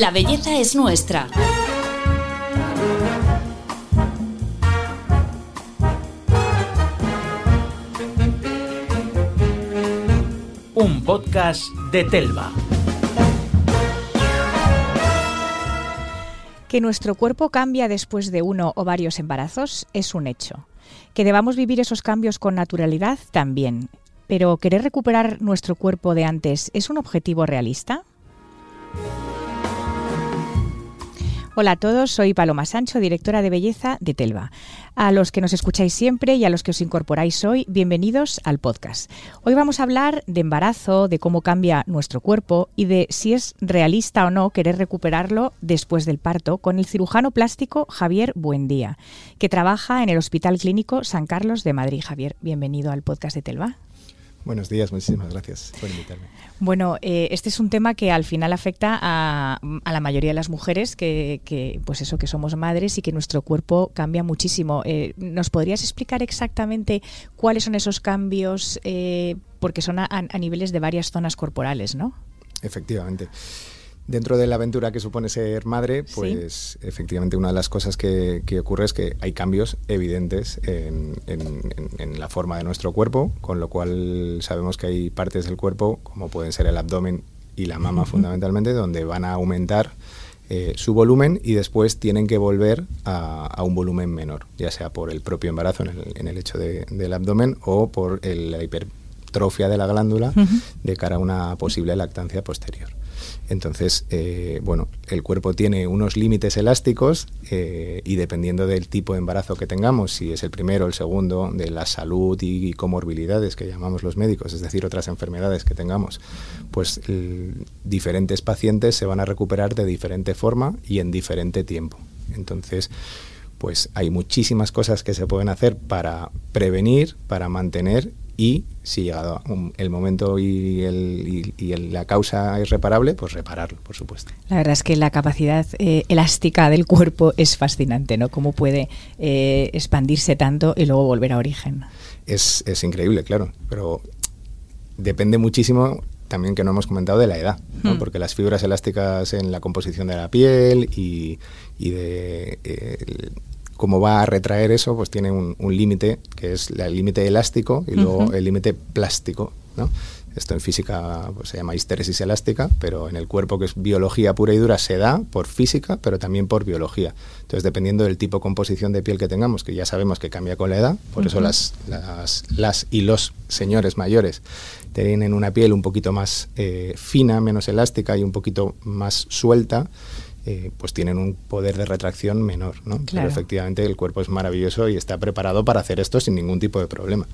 La belleza es nuestra. Un podcast de Telva. Que nuestro cuerpo cambia después de uno o varios embarazos es un hecho. Que debamos vivir esos cambios con naturalidad también. Pero ¿querer recuperar nuestro cuerpo de antes es un objetivo realista? Hola a todos, soy Paloma Sancho, directora de belleza de Telva. A los que nos escucháis siempre y a los que os incorporáis hoy, bienvenidos al podcast. Hoy vamos a hablar de embarazo, de cómo cambia nuestro cuerpo y de si es realista o no querer recuperarlo después del parto con el cirujano plástico Javier Buendía, que trabaja en el Hospital Clínico San Carlos de Madrid. Javier, bienvenido al podcast de Telva. Buenos días, muchísimas gracias por invitarme. Bueno, eh, este es un tema que al final afecta a, a la mayoría de las mujeres que, que, pues eso, que somos madres y que nuestro cuerpo cambia muchísimo. Eh, ¿Nos podrías explicar exactamente cuáles son esos cambios? Eh, porque son a, a, niveles de varias zonas corporales, ¿no? Efectivamente. Dentro de la aventura que supone ser madre, pues ¿Sí? efectivamente una de las cosas que, que, ocurre es que hay cambios evidentes en, en, en, la forma de nuestro cuerpo, con lo cual sabemos que hay partes del cuerpo, como pueden ser el abdomen y la mama uh -huh. fundamentalmente, donde van a aumentar eh, su volumen y después tienen que volver a, a, un volumen menor, ya sea por el propio embarazo en el, en el hecho de, del abdomen o por el, la hipertrofia de la glándula uh -huh. de cara a una posible lactancia posterior. Entonces, eh, bueno, el cuerpo tiene unos límites elásticos eh, y dependiendo del tipo de embarazo que tengamos, si es el primero o el segundo, de la salud y, comorbilidades que llamamos los médicos, es decir, otras enfermedades que tengamos, pues diferentes pacientes se van a recuperar de diferente forma y en diferente tiempo. Entonces, pues hay muchísimas cosas que se pueden hacer para prevenir, para mantener y si llegado el momento y, el, y, la causa es reparable, pues repararlo, por supuesto. La verdad es que la capacidad eh, elástica del cuerpo es fascinante, ¿no? Cómo puede eh, expandirse tanto y luego volver a origen. Es, es, increíble, claro, pero depende muchísimo también que no hemos comentado de la edad, ¿no? hmm. porque las fibras elásticas en la composición de la piel y, y de eh, cómo va a retraer eso, pues tiene un, un límite, que es el límite elástico y luego uh -huh. el límite plástico. ¿no? Esto en física pues, se llama histéresis elástica, pero en el cuerpo, que es biología pura y dura, se da por física, pero también por biología. Entonces, dependiendo del tipo de composición de piel que tengamos, que ya sabemos que cambia con la edad, por uh -huh. eso las, las, las, y los señores mayores tienen una piel un poquito más eh, fina, menos elástica y un poquito más suelta, eh, pues tienen un poder de retracción menor, ¿no? Claro. Pero efectivamente el cuerpo es maravilloso y está preparado para hacer esto sin ningún tipo de problema.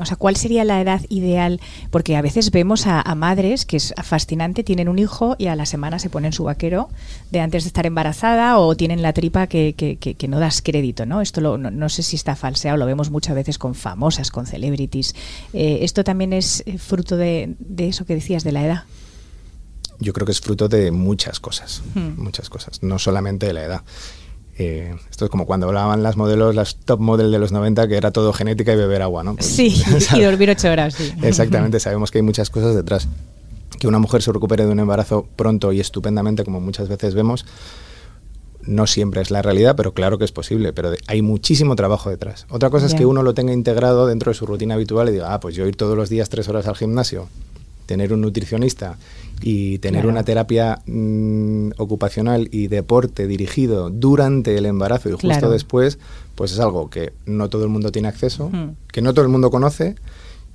O sea, ¿cuál sería la edad ideal? Porque a veces vemos a, a, madres que es fascinante, tienen un hijo y a la semana se ponen su vaquero de antes de estar embarazada o tienen la tripa que, que, que, que no das crédito, ¿no? Esto lo, no, no, sé si está falseado, lo vemos muchas veces con famosas, con celebrities. Eh, ¿Esto también es eh, fruto de, de eso que decías, de la edad? Yo creo que es fruto de muchas cosas, hmm. muchas cosas, no solamente de la edad. Eh, esto es como cuando hablaban las modelos, las top model de los 90, que era todo genética y beber agua, ¿no? Pues, sí, y dormir ocho horas, sí. Exactamente, sabemos que hay muchas cosas detrás. Que una mujer se recupere de un embarazo pronto y estupendamente, como muchas veces vemos, no siempre es la realidad, pero claro que es posible, pero hay muchísimo trabajo detrás. Otra cosa yeah. es que uno lo tenga integrado dentro de su rutina habitual y diga, ah, pues yo ir todos los días tres horas al gimnasio, tener un nutricionista y tener claro. una terapia mmm, ocupacional y deporte dirigido durante el embarazo y justo claro. después, pues es algo que no todo el mundo tiene acceso, mm. que no todo el mundo conoce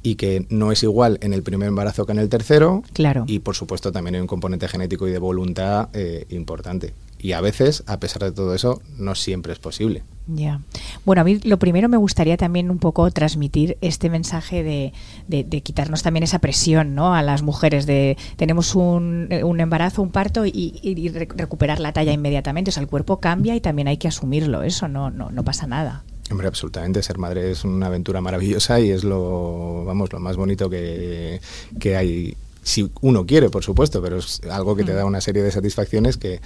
y que no es igual en el primer embarazo que en el tercero. Claro. Y por supuesto también hay un componente genético y de voluntad eh, importante. Y a veces, a pesar de todo eso, no siempre es posible. Ya. Bueno, a mí lo primero me gustaría también un poco transmitir este mensaje de, de, de quitarnos también esa presión ¿no? a las mujeres de tenemos un, un embarazo, un parto y, y, recuperar la talla inmediatamente. O sea, el cuerpo cambia y también hay que asumirlo. Eso no, no, no pasa nada. Hombre, absolutamente. Ser madre es una aventura maravillosa y es lo, vamos, lo más bonito que, que hay si uno quiere, por supuesto, pero es algo que te da una serie de satisfacciones que,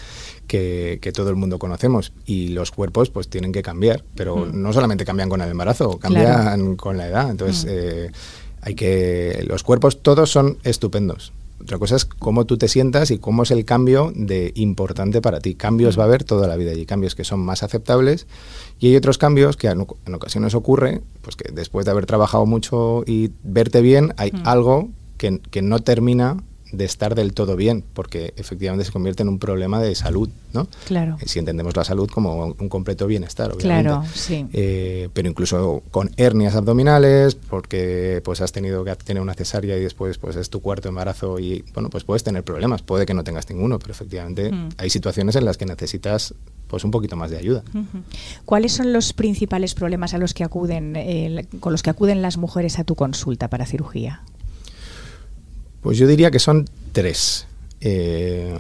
que, que, todo el mundo conocemos. Y los cuerpos pues tienen que cambiar, pero mm. no solamente cambian con el embarazo, cambian claro. con la edad. Entonces, mm. eh, hay que. Los cuerpos todos son estupendos. Otra cosa es cómo tú te sientas y cómo es el cambio de importante para ti. Cambios va a haber toda la vida y cambios que son más aceptables y hay otros cambios que en ocasiones ocurre, pues que después de haber trabajado mucho y verte bien, hay algo que, que no termina de estar del todo bien, porque efectivamente se convierte en un problema de salud, ¿no? Claro. Si entendemos la salud como un completo bienestar, obviamente. Claro, sí. Eh, pero incluso con hernias abdominales, porque pues has tenido que tener una cesárea y después pues es tu cuarto embarazo y bueno, pues puedes tener problemas, puede que no tengas ninguno, pero efectivamente mm. hay situaciones en las que necesitas pues un poquito más de ayuda. ¿Cuáles son los principales problemas a los que acuden eh, con los que acuden las mujeres a tu consulta para cirugía? Pues yo diría que son tres. Eh,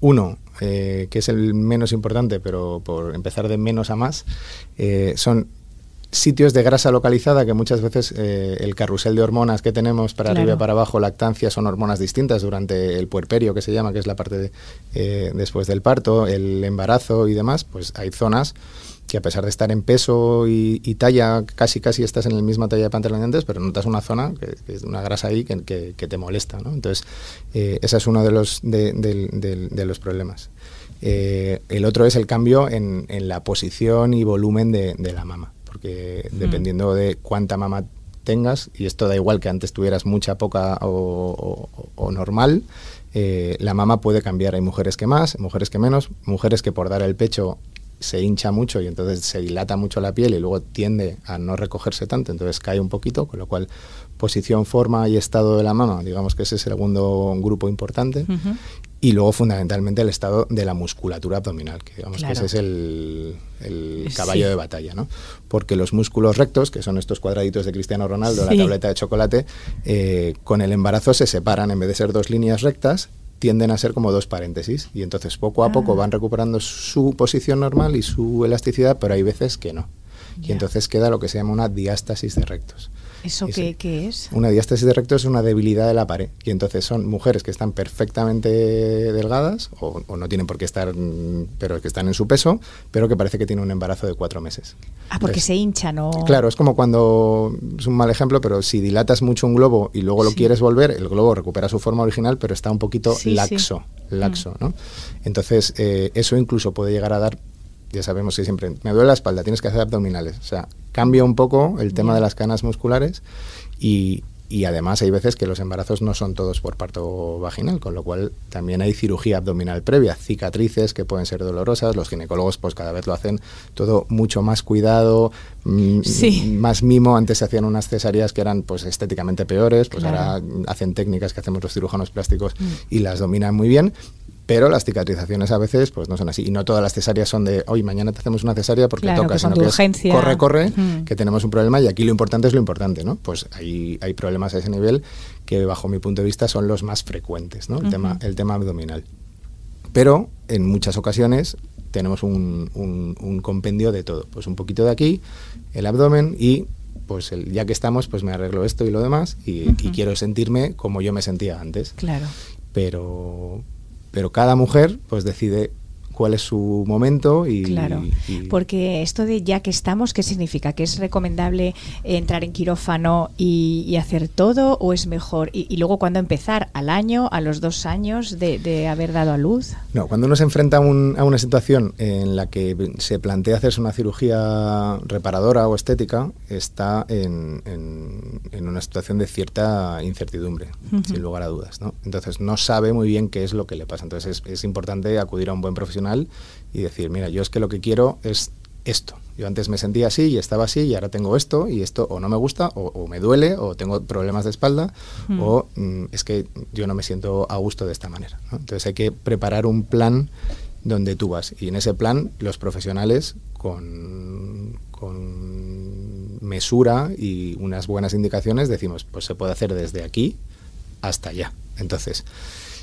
uno, eh, que es el menos importante, pero por empezar de menos a más, eh, son sitios de grasa localizada que muchas veces el carrusel de hormonas que tenemos para arriba y para abajo, lactancia, son hormonas distintas durante el puerperio, que se llama, que es la parte de, después del parto, el embarazo y demás, pues hay zonas que a pesar de estar en peso y, talla, casi casi estás en la misma talla de pantalón de antes, pero notas una zona, que, es una grasa ahí, que, te molesta. ¿no? Entonces, eh, ese es uno de los, de, los problemas. Eh, el otro es el cambio en, la posición y volumen de, la mama, porque mm. dependiendo de cuánta mama tengas, y esto da igual que antes tuvieras mucha, poca o, normal, eh, la mama puede cambiar. Hay mujeres que más, mujeres que menos, mujeres que por dar el pecho se hincha mucho y entonces se dilata mucho la piel y luego tiende a no recogerse tanto, entonces cae un poquito, con lo cual posición, forma y estado de la mama, digamos que ese es el segundo grupo importante. Y luego fundamentalmente el estado de la musculatura abdominal, que digamos que ese es el, caballo de batalla, ¿no? Porque los músculos rectos, que son estos cuadraditos de Cristiano Ronaldo, la tableta de chocolate, eh, con el embarazo se separan, en vez de ser dos líneas rectas, tienden a ser como dos paréntesis y entonces poco a poco ah. van recuperando su posición normal y su elasticidad, pero hay veces que no. Y entonces queda lo que se llama una diástasis de rectos. ¿Eso qué, es? Una diástasis de recto es una debilidad de la pared. Y entonces son mujeres que están perfectamente delgadas, o, no tienen por qué estar, mm, pero que están en su peso, pero que parece que tienen un embarazo de cuatro meses. Ah, porque se hinchan, ¿no? Claro, es como cuando, es un mal ejemplo, pero si dilatas mucho un globo y luego lo quieres volver, el globo recupera su forma original, pero está un poquito laxo, laxo, mm. ¿no? Entonces, eh, eso incluso puede llegar a dar ya sabemos que siempre me duele la espalda, tienes que hacer abdominales. O sea, cambia un poco el tema de las canas musculares y, y además hay veces que los embarazos no son todos por parto vaginal, con lo cual también hay cirugía abdominal previa, cicatrices que pueden ser dolorosas, los ginecólogos pues cada vez lo hacen todo mucho más cuidado, mm, más mimo, antes se hacían unas cesáreas que eran pues estéticamente peores, pues ahora hacen técnicas que hacemos los cirujanos plásticos mm. y las dominan muy bien, pero las cicatrizaciones a veces pues no son así. Y no todas las cesáreas son de, hoy mañana te hacemos una cesárea porque toca, sino que es, corre, corre, que tenemos un problema y aquí lo importante es lo importante, ¿no? Pues hay, hay problemas a ese nivel que bajo mi punto de vista son los más frecuentes, ¿no? El, tema, el tema abdominal. Pero en muchas ocasiones tenemos un, un, compendio de todo. Pues un poquito de aquí, el abdomen y pues el, ya que estamos, pues me arreglo esto y lo demás y, y, quiero sentirme como yo me sentía antes. Claro. Pero, pero cada mujer pues decide cuál es su momento y claro porque esto de ya que estamos qué significa que es recomendable entrar en quirófano y, hacer todo o es mejor y, luego cuando empezar al año a los dos años de, haber dado a luz no cuando uno se enfrenta a, una situación en la que se plantea hacerse una cirugía reparadora o estética está en, una situación de cierta incertidumbre sin lugar a dudas ¿no? entonces no sabe muy bien qué es lo que le pasa. Entonces es importante acudir a un buen profesional y decir, mira, yo es que lo que quiero es esto. Yo antes me sentía así y estaba así y ahora tengo esto y esto o no me gusta o, me duele o tengo problemas de espalda o mm, es que yo no me siento a gusto de esta manera. Entonces hay que preparar un plan donde tú vas y en ese plan los profesionales con, con mesura y unas buenas indicaciones decimos, pues se puede hacer desde aquí hasta allá. Entonces,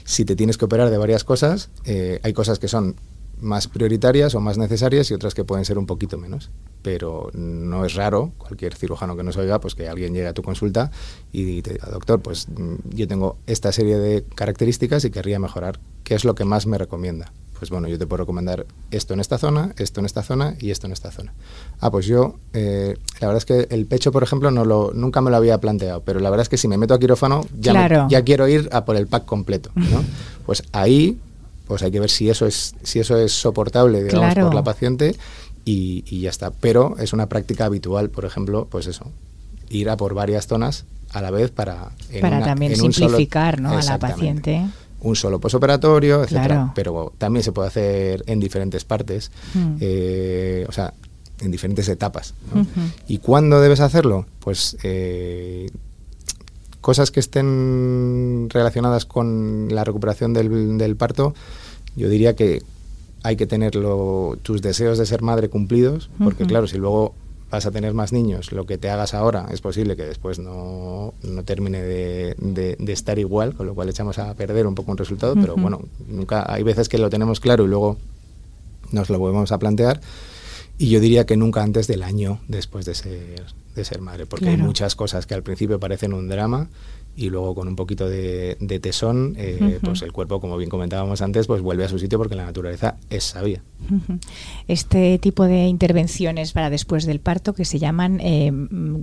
si te tienes que operar de varias cosas, eh, hay cosas que son más prioritarias o más necesarias y otras que pueden ser un poquito menos. Pero no es raro, cualquier cirujano que nos oiga, pues que alguien llegue a tu consulta y te diga, doctor, pues mm, yo tengo esta serie de características y querría mejorar. ¿Qué es lo que más me recomienda? Pues bueno, yo te puedo recomendar esto en esta zona, esto en esta zona y esto en esta zona. Ah, pues yo, eh, la verdad es que el pecho, por ejemplo, no lo, nunca me lo había planteado, pero la verdad es que si me meto a quirófano, ya, ya quiero ir a por el pack completo, ¿no? Pues ahí, pues hay que ver si eso es, si eso es soportable, digamos, por la paciente y, y ya está. Pero es una práctica habitual, por ejemplo, pues eso, ir a por varias zonas a la vez para... para también simplificar ¿no? a la paciente. Un solo posoperatorio, etcétera. Pero también se puede hacer en diferentes partes, mm. eh, o sea, en diferentes etapas. ¿Y cuándo debes hacerlo? Pues eh, cosas que estén relacionadas con la recuperación del, del parto, yo diría que hay que tener tus deseos de ser madre cumplidos, porque claro, si luego vas a tener más niños, lo que te hagas ahora es posible que después no, no termine de, de, estar igual, con lo cual echamos a perder un poco un resultado, pero bueno, nunca hay veces que lo tenemos claro y luego nos lo volvemos a plantear. Y yo diría que nunca antes del año después de ser, de ser madre, porque hay muchas cosas que al principio parecen un drama y luego con un poquito de, tesón, eh, pues el cuerpo, como bien comentábamos antes, pues vuelve a su sitio porque la naturaleza es sabia. Este tipo de intervenciones para después del parto que se llaman, eh,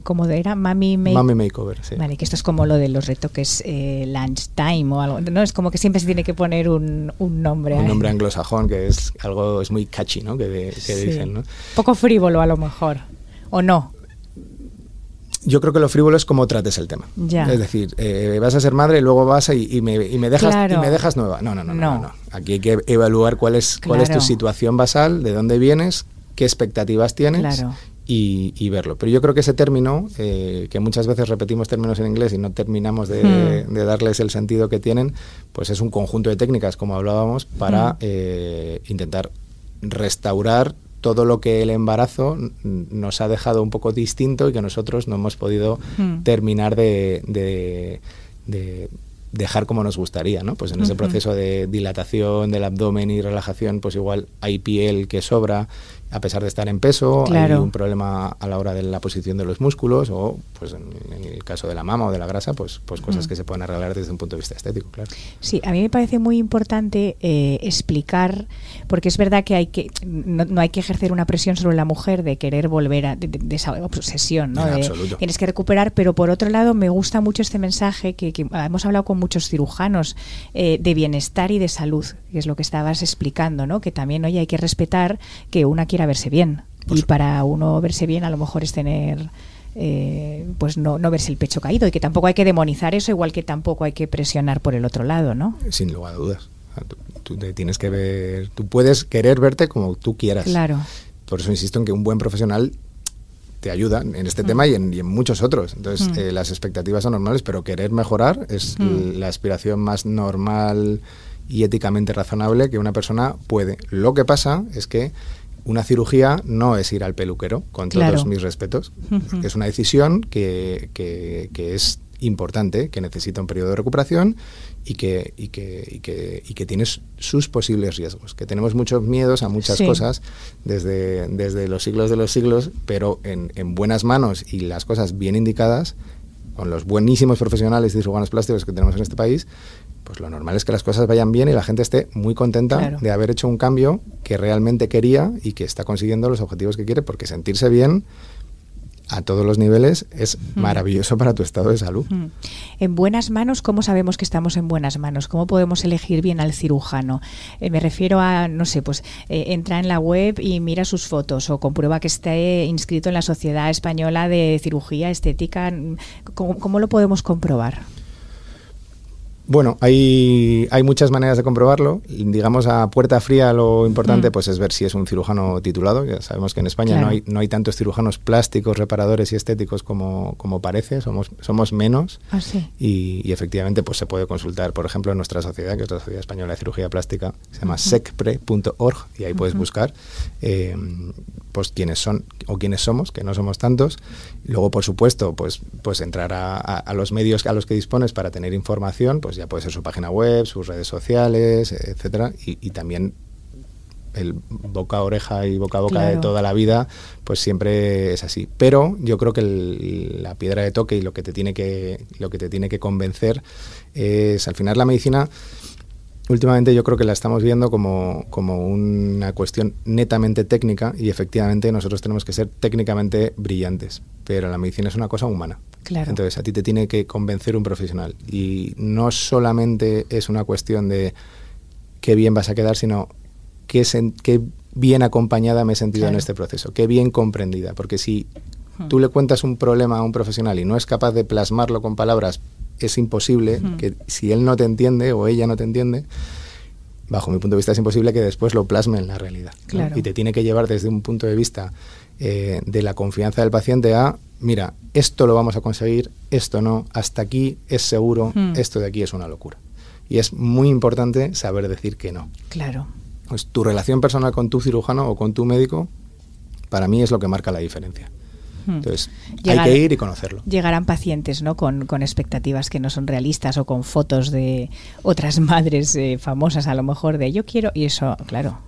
¿cómo era? Mami, Makeover, sí. Vale, que esto es como lo de los retoques eh, lunch time o algo, ¿no? Es como que siempre se tiene que poner un, nombre. Un nombre anglosajón que es algo, es muy catchy, ¿no? Que, dicen, ¿no? Poco frívolo a lo mejor, ¿o no? Yo creo que lo frívolo es como trates el tema. Es decir, eh, vas a ser madre y luego vas y, me, dejas, y me dejas nueva. No, no, no, no, Aquí hay que evaluar cuál es, cuál es tu situación basal, de dónde vienes, qué expectativas tienes y, verlo. Pero yo creo que ese término, eh, que muchas veces repetimos términos en inglés y no terminamos de, hmm. darles el sentido que tienen, pues es un conjunto de técnicas, como hablábamos, para hmm. eh, intentar restaurar todo lo que el embarazo nos ha dejado un poco distinto y que nosotros no hemos podido hmm. terminar de, dejar como nos gustaría, ¿no? Pues en ese proceso de dilatación del abdomen y relajación, pues igual hay piel que sobra, a pesar de estar en peso, hay un problema a la hora de la posición de los músculos o, pues en, el caso de la mama o de la grasa, pues, pues cosas mm. que se pueden arreglar desde un punto de vista estético, claro. Sí, a mí me parece muy importante eh, explicar, porque es verdad que hay que no, hay que ejercer una presión sobre la mujer de querer volver a de, esa obsesión, ¿no? tienes que recuperar, pero por otro lado me gusta mucho este mensaje que, hemos hablado con muchos cirujanos eh, de bienestar y de salud, que es lo que estabas explicando, ¿no? Que también hoy hay que respetar que una quiera verse bien. y para uno verse bien a lo mejor es tener... Eh, pues no, no verse el pecho caído y que tampoco hay que demonizar eso igual que tampoco hay que presionar por el otro lado, ¿no? Sin lugar a dudas. Tú, te tienes que ver, tú puedes querer verte como tú quieras. Claro. Por eso insisto en que un buen profesional te ayuda en este mm. tema y en, muchos otros. Entonces, mm. eh, las expectativas son normales, pero querer mejorar es mm. la aspiración más normal y éticamente razonable que una persona puede. Lo que pasa es que una cirugía no es ir al peluquero, con todos mis respetos. Es una decisión que, que, es importante, que necesita un periodo de recuperación y que, y que, y que, y que tiene sus posibles riesgos. Que tenemos muchos miedos a muchas cosas desde, desde los siglos de los siglos, pero en, en buenas manos y las cosas bien indicadas, con los buenísimos profesionales de cirujanos plásticos que tenemos en este país, pues lo normal es que las cosas vayan bien y la gente esté muy contenta de haber hecho un cambio que realmente quería y que está consiguiendo los objetivos que quiere, porque sentirse bien a todos los niveles es maravilloso para tu estado de salud. En buenas manos, ¿cómo sabemos que estamos en buenas manos? ¿Cómo podemos elegir bien al cirujano? Eh, me refiero a, no sé, pues eh, entra en la web y mira sus fotos o comprueba que esté inscrito en la Sociedad Española de Cirugía Estética. cómo lo podemos comprobar? Bueno, hay, hay muchas maneras de comprobarlo. Digamos, a puerta fría lo importante mm. pues es ver si es un cirujano titulado. Ya sabemos que en España no, hay, no hay tantos cirujanos plásticos, reparadores y estéticos como, como parece, somos, somos menos. Ah, y, efectivamente pues se puede consultar, por ejemplo, en nuestra sociedad, que es la Sociedad Española de Cirugía Plástica, se llama secpre.org y ahí puedes buscar eh, pues quiénes son o quiénes somos, que no somos tantos. Luego, por supuesto, pues, pues entrar a, a los medios a los que dispones para tener información, pues ya puede ser su página web, sus redes sociales, etcétera, y, también el boca a oreja y boca a boca de toda la vida, pues siempre es así. Pero yo creo que la piedra de toque y lo que te tiene que lo que te tiene que convencer es al final la medicina últimamente yo creo que la estamos viendo como, como una cuestión netamente técnica y efectivamente nosotros tenemos que ser técnicamente brillantes, pero la medicina es una cosa humana. Claro. Entonces a ti te tiene que convencer un profesional y no solamente es una cuestión de qué bien vas a quedar, sino qué, qué bien acompañada me he sentido en este proceso, qué bien comprendida, porque si hmm. tú le cuentas un problema a un profesional y no es capaz de plasmarlo con palabras es imposible que si él no te entiende o ella no te entiende, bajo mi punto de vista es imposible que después lo plasme en la realidad. Y te tiene que llevar desde un punto de vista eh, de la confianza del paciente a, mira, esto lo vamos a conseguir, esto no, hasta aquí es seguro, esto de aquí es una locura. Y es muy importante saber decir que no. Claro. Pues tu relación personal con tu cirujano o con tu médico, para mí es lo que marca la diferencia. Entonces, hay que ir y conocerlo. Llegarán pacientes ¿no? Con, expectativas que no son realistas o con fotos de otras madres eh, famosas, a lo mejor, de yo quiero, y eso, claro.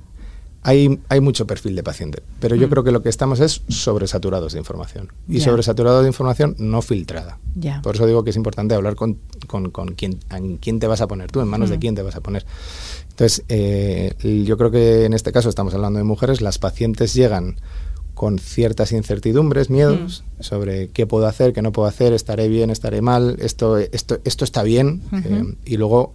Hay, hay mucho perfil de paciente, pero yo mm. creo que lo que estamos es sobresaturados de información. Y sobresaturados de información no filtrada. Por eso digo que es importante hablar con, con, quién, en quién te vas a poner tú, en manos de mm. quién te vas a poner. Entonces, eh, yo creo que en este caso estamos hablando de mujeres, las pacientes llegan con ciertas incertidumbres, miedos mm. sobre qué puedo hacer, qué no puedo hacer, estaré bien, estaré mal, esto, esto, esto está bien, eh, y luego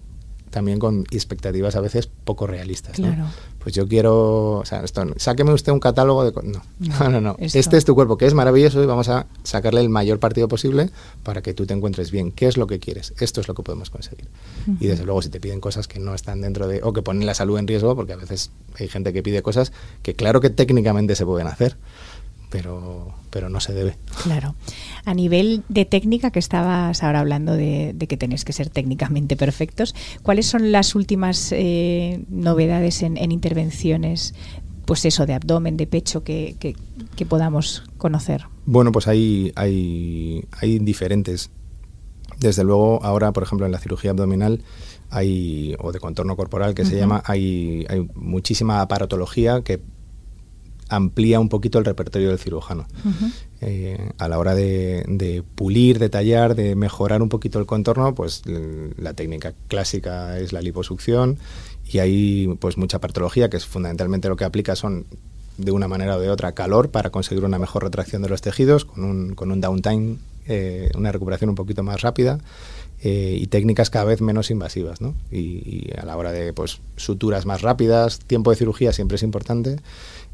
también con expectativas a veces poco realistas. Claro. Pues yo quiero, o sea, esto, sáqueme usted un catálogo de... No, no, no, no. este es tu cuerpo, que es maravilloso y vamos a sacarle el mayor partido posible para que tú te encuentres bien. ¿Qué es lo que quieres? Esto es lo que podemos conseguir. Y desde luego si te piden cosas que no están dentro de... o que ponen la salud en riesgo, porque a veces hay gente que pide cosas que claro que técnicamente se pueden hacer, pero, pero no se debe. Claro. A nivel de técnica, que estabas ahora hablando de, que tenéis que ser técnicamente perfectos, ¿cuáles son las últimas eh, novedades en, intervenciones, pues eso, de abdomen, de pecho, que, que, podamos conocer? Bueno, pues hay, hay, hay diferentes. Desde luego, ahora, por ejemplo, en la cirugía abdominal, hay, o de contorno corporal que se llama, hay, hay muchísima aparatología que amplía un poquito el repertorio del cirujano. Eh, a la hora de, pulir, de tallar, de mejorar un poquito el contorno, pues la técnica clásica es la liposucción y hay pues mucha partología que es fundamentalmente lo que aplica son de una manera o de otra calor para conseguir una mejor retracción de los tejidos con un, con un downtime, eh, una recuperación un poquito más rápida. Eh, y técnicas cada vez menos invasivas, ¿no? Y, y, a la hora de pues, suturas más rápidas, tiempo de cirugía siempre es importante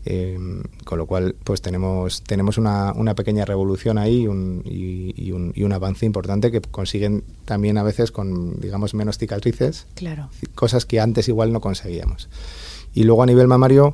Em, con lo cual, pues tenemos, tenemos una, una pequeña revolución ahí un, y, un, y, un, avance importante que consiguen también a veces con, digamos, menos cicatrices. Claro. Cosas que antes igual no conseguíamos. Y luego a nivel mamario,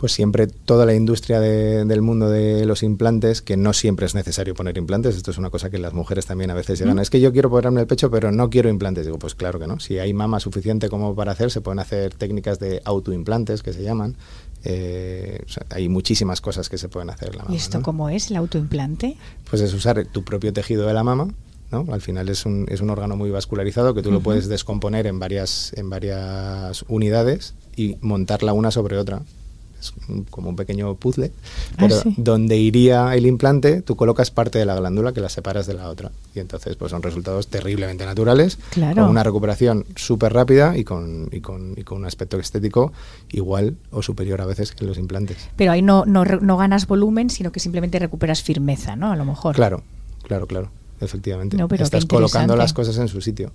pues siempre toda la industria del mundo de los implantes, que no siempre es necesario poner implantes, esto es una cosa que las mujeres también a veces llegan, es que yo quiero ponerme el pecho, pero no quiero implantes. Digo, pues claro que no, si hay mama suficiente como para hacer, se pueden hacer técnicas de autoimplantes, que se llaman, eh, hay muchísimas cosas que se pueden hacer la mama. ¿Y esto cómo es el autoimplante? Pues es usar tu propio tejido de la mama. ¿no? Al final es un, es un órgano muy vascularizado que tú lo puedes descomponer en varias, en varias unidades y montarla una sobre otra es como un pequeño puzzle, ah, pero donde iría el implante, tú colocas parte de la glándula que la separas de la otra. Y entonces pues son resultados terriblemente naturales, con una recuperación súper rápida y con, y, con, y con un aspecto estético igual o superior a veces que los implantes. Pero ahí no, no, no ganas volumen, sino que simplemente recuperas firmeza, ¿no? A lo mejor. Claro, claro, claro efectivamente. Estás colocando las cosas en su sitio.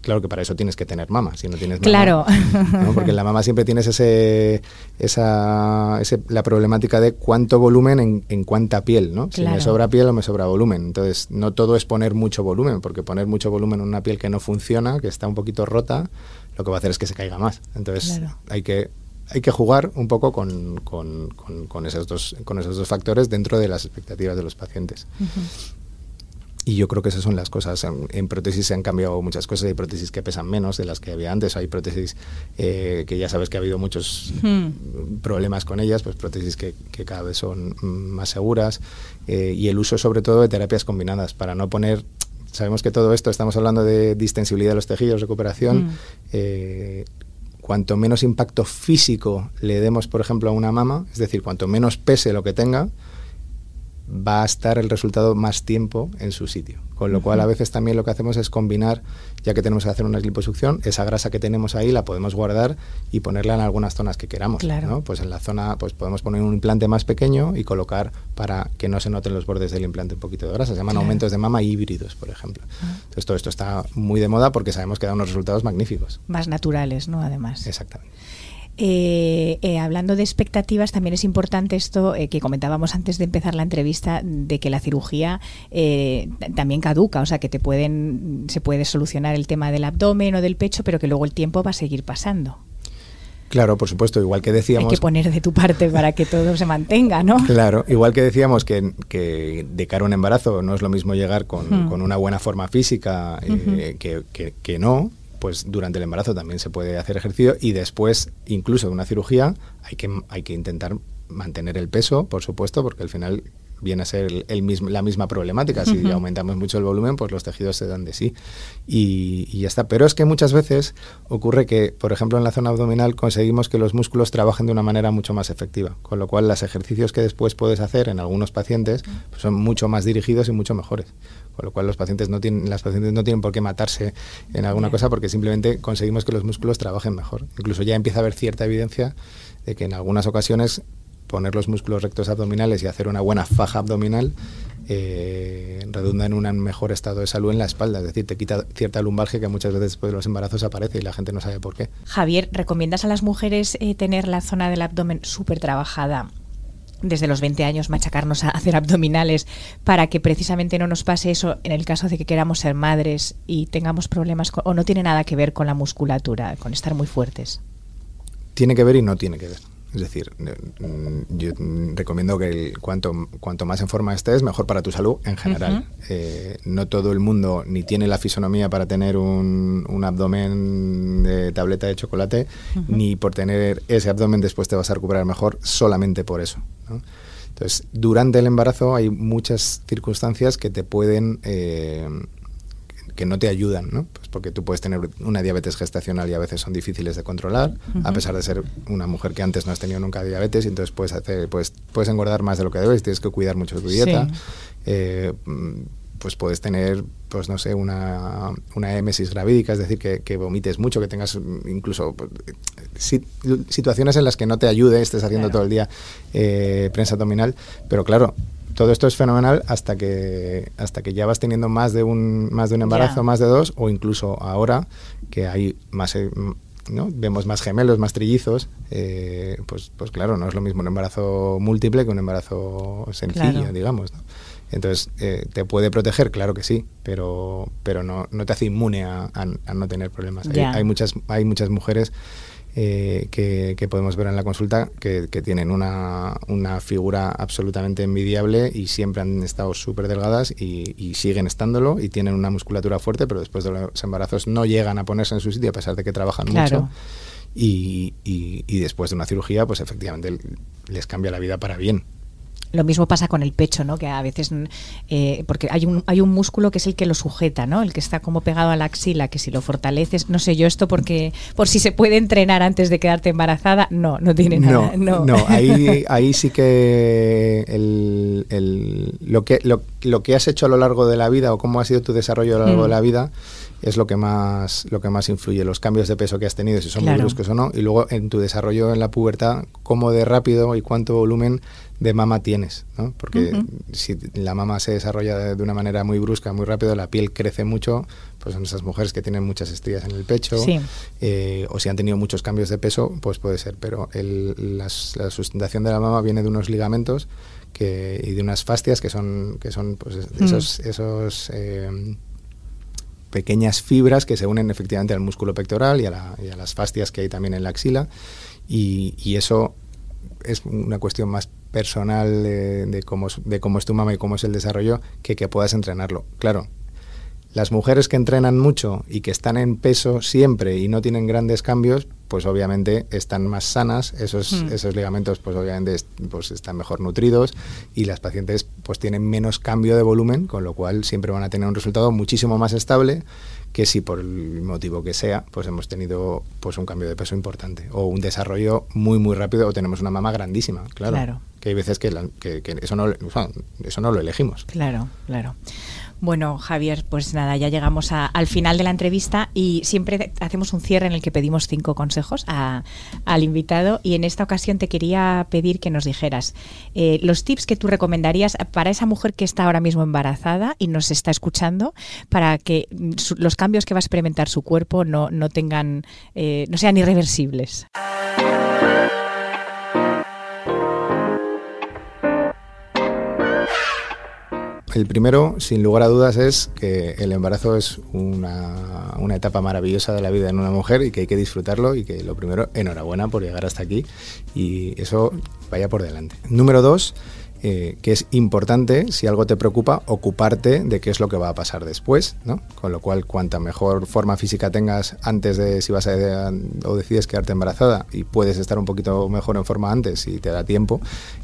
Claro que para eso tienes que tener mama, si no tienes mama. Claro. Porque en la mama siempre tienes ese, esa, la problemática de cuánto volumen en, en cuánta piel, ¿no? Si me sobra piel o me sobra volumen. Entonces, no todo es poner mucho volumen, porque poner mucho volumen en una piel que no funciona, que está un poquito rota, lo que va a hacer es que se caiga más. Entonces, hay que hay que jugar un poco con, con, con, esos dos, con esos dos factores dentro de las expectativas de los pacientes. Y yo creo que esas son las cosas. En, prótesis se han cambiado muchas cosas. Hay prótesis que pesan menos de las que había antes. Hay prótesis eh, que ya sabes que ha habido muchos hmm. problemas con ellas, pues prótesis que, cada vez son más seguras. Eh, y el uso sobre todo de terapias combinadas para no poner... Sabemos que todo esto, estamos hablando de distensibilidad de los tejidos, recuperación. Hmm. Eh, cuanto menos impacto físico le demos, por ejemplo, a una mama, es decir, cuanto menos pese lo que tenga, va a estar el resultado más tiempo en su sitio. Con lo cual a veces también lo que hacemos es combinar, ya que tenemos que hacer una liposucción, esa grasa que tenemos ahí la podemos guardar y ponerla en algunas zonas que queramos. Claro. Pues en la zona pues podemos poner un implante más pequeño y colocar para que no se noten los bordes del implante un poquito de grasa. Se llaman aumentos de mama híbridos, por ejemplo. Entonces todo esto está muy de moda porque sabemos que da unos resultados magníficos. Más naturales, ¿no? Además. Exactamente. Eh, eh, hablando de expectativas, también es importante esto eh, que comentábamos antes de empezar la entrevista, de que la cirugía eh, también caduca, o sea, que te pueden, se puede solucionar el tema del abdomen o del pecho, pero que luego el tiempo va a seguir pasando. Claro, por supuesto, igual que decíamos... Hay que poner de tu parte para que todo se mantenga, ¿no? Claro, igual que decíamos que, que de cara a un embarazo no es lo mismo llegar con, Hmm. con una buena forma física eh, que- que no, pues durante el embarazo también se puede hacer ejercicio y después, incluso de una cirugía, hay que, hay que intentar mantener el peso, por supuesto, porque al final viene a ser el, el mismo, la misma problemática. Si aumentamos mucho el volumen, pues los tejidos se dan de sí y, y ya está. Pero es que muchas veces ocurre que, por ejemplo, en la zona abdominal conseguimos que los músculos trabajen de una manera mucho más efectiva, con lo cual los ejercicios que después puedes hacer en algunos pacientes pues, son mucho más dirigidos y mucho mejores. Con lo cual los pacientes no tienen, las pacientes no tienen por qué matarse en alguna cosa porque simplemente conseguimos que los músculos trabajen mejor. Incluso ya empieza a haber cierta evidencia de que en algunas ocasiones poner los músculos rectos abdominales y hacer una buena faja abdominal eh, redunda en un mejor estado de salud en la espalda, es decir, te quita cierta lumbalgia que muchas veces después de los embarazos aparece y la gente no sabe por qué. Javier, ¿recomiendas a las mujeres eh, tener la zona del abdomen súper trabajada? desde los 20 años machacarnos a hacer abdominales para que precisamente no nos pase eso en el caso de que queramos ser madres y tengamos problemas con- o no tiene nada que ver con la musculatura, con estar muy fuertes. Tiene que ver y no tiene que ver. Es decir, eh, mm, yo recomiendo que el- cuanto, cuanto más en forma estés, mejor para tu salud en general. Eh, no todo el mundo ni tiene la fisonomía para tener un, un abdomen de tableta de chocolate, ni por tener ese abdomen después te vas a recuperar mejor solamente por eso. ¿no? Entonces, durante el embarazo hay muchas circunstancias que te pueden... eh, que no te ayudan, ¿no? Porque tú puedes tener una diabetes gestacional y a veces son difíciles de controlar, a pesar de ser una mujer que antes no has tenido nunca diabetes, y entonces puedes hacer, puedes, puedes engordar más de lo que debes, tienes que cuidar mucho tu dieta. Sí. Eh, pues puedes tener, pues no sé, una, una émesis gravídica, es decir, que, que vomites mucho, que tengas incluso pues, si- situaciones en las que no te ayude, estés haciendo Claro. todo el día eh, prensa abdominal, pero claro, todo esto es fenomenal hasta que hasta que ya vas teniendo más de un más de un embarazo, más de dos o incluso ahora que hay más eh, ¿no? vemos más gemelos, más trillizos, eh, pues pues claro, no es lo mismo un embarazo múltiple que un embarazo sencillo, Claro. digamos. ¿no? Entonces, eh, ¿te puede proteger? Claro que sí, pero, pero no, no te hace inmune a, a- a no tener problemas. Hay muchas, hay muchas mujeres eh, que, que podemos ver en la consulta que, que tienen una, una figura absolutamente envidiable y siempre han estado súper delgadas y, y siguen estándolo y tienen una musculatura fuerte, pero después de los embarazos no llegan a ponerse en su sitio a pesar de que trabajan Claro. mucho. Y, y- y después de una cirugía, pues efectivamente les cambia la vida para bien. Lo mismo pasa con el pecho, ¿no? Que a veces, mm, eh, porque hay un, hay un músculo que es el que lo sujeta, ¿no? El que está como pegado a la axila, que si lo fortaleces, no sé yo esto porque, por si se puede entrenar antes de quedarte embarazada, no, no tiene nada. No, no, ahí, ahí sí que el- el- lo que lo, lo que has hecho a lo largo de la vida o cómo ha sido tu desarrollo a lo largo Mm. de la vida es lo que más lo que más influye, los cambios de peso que has tenido, si son Claro. muy bruscos o no, y luego en tu desarrollo en la pubertad, cómo de rápido y cuánto volumen de mama tienes, ¿no? Porque si la mama se desarrolla de, de una manera muy brusca, muy rápido, la piel crece mucho, pues son esas mujeres que tienen muchas estrías en el pecho, Sí. eh, o si han tenido muchos cambios de peso, pues puede ser, pero el- la sustentación de la mama viene de unos ligamentos que, y de unas fascias que son, que son pues, es- Mm. esos, esos eh, pequeñas fibras que se unen efectivamente al músculo pectoral y a, la- y a las fascias que hay también en la axila, y, y eso es una cuestión más personal de, de cómo, es- de cómo es tu mama y cómo es el desarrollo que que puedas entrenarlo. Claro, las mujeres que entrenan mucho y que están en peso siempre y no tienen grandes cambios, pues obviamente están más sanas, esos, Mm. esos ligamentos pues obviamente pues están mejor nutridos y las pacientes pues tienen menos cambio de volumen, con lo cual siempre van a tener un resultado muchísimo más estable que si por el motivo que sea, pues hemos tenido pues un cambio de peso importante o un desarrollo muy muy rápido o tenemos una mama grandísima, claro. Que hay veces que, eso, no, eso no lo elegimos. Claro, claro. Bueno, Javier, pues nada, ya llegamos al final de la entrevista y siempre hacemos un cierre en el que pedimos cinco consejos al invitado y en esta ocasión te quería pedir que nos dijeras eh, los tips que tú recomendarías para esa mujer que está ahora mismo embarazada y nos está escuchando para que los cambios que va a experimentar su cuerpo no, no tengan, eh, no sean irreversibles. El primero, sin lugar a dudas, es que el embarazo es una, una, etapa maravillosa de la vida en una mujer y que hay que disfrutarlo y que lo primero, enhorabuena por llegar hasta aquí y eso vaya por delante. Número dos, eh, que es importante, si algo te preocupa, ocuparte de qué es lo que va a pasar después, ¿no? Con lo cual, cuanta mejor forma física tengas antes de si vas a o decides quedarte embarazada y puedes estar un poquito mejor en forma antes si te da tiempo,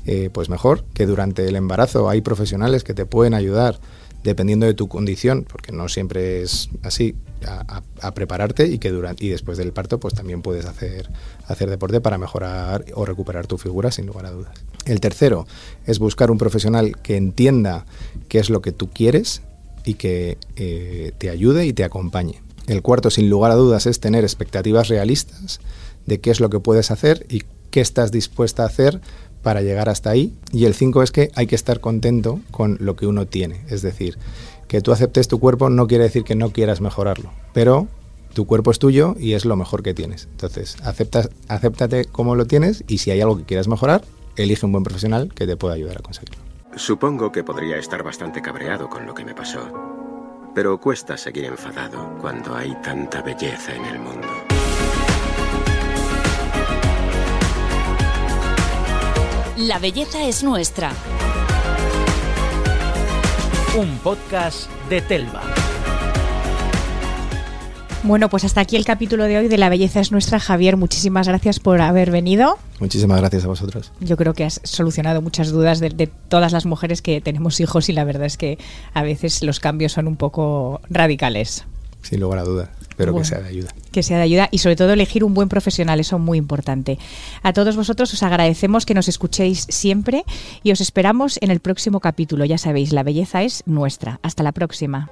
eh, pues mejor que durante el embarazo hay profesionales que te pueden ayudar dependiendo de tu condición, porque no siempre es así, a, prepararte y que durante y después del parto pues también puedes hacer, hacer deporte para mejorar o recuperar tu figura sin lugar a dudas. El tercero es buscar un profesional que entienda qué es lo que tú quieres y que eh, te ayude y te acompañe. El cuarto, sin lugar a dudas, es tener expectativas realistas de qué es lo que puedes hacer y qué estás dispuesta a hacer para llegar hasta ahí. Y el 5 es que hay que estar contento con lo que uno tiene. Es decir, que tú aceptes tu cuerpo no quiere decir que no quieras mejorarlo, pero tu cuerpo es tuyo y es lo mejor que tienes. Entonces, aceptas, acéptate como lo tienes y si hay algo que quieras mejorar, elige un buen profesional que te pueda ayudar a conseguirlo. Supongo que podría estar bastante cabreado con lo que me pasó, pero cuesta seguir enfadado cuando hay tanta belleza en el mundo. La belleza es nuestra. Un podcast de Telva. Bueno, pues hasta aquí el capítulo de hoy de La belleza es nuestra. Javier, muchísimas gracias por haber venido. Muchísimas gracias a vosotros. Yo creo que has solucionado muchas dudas de, de, todas las mujeres que tenemos hijos y la verdad es que a veces los cambios son un poco radicales. Sin lugar a dudas. Espero que sea de ayuda. Que sea de ayuda y sobre todo elegir un buen profesional, eso es muy importante. A todos vosotros os agradecemos que nos escuchéis siempre y os esperamos en el próximo capítulo. Ya sabéis, la belleza es nuestra. Hasta la próxima.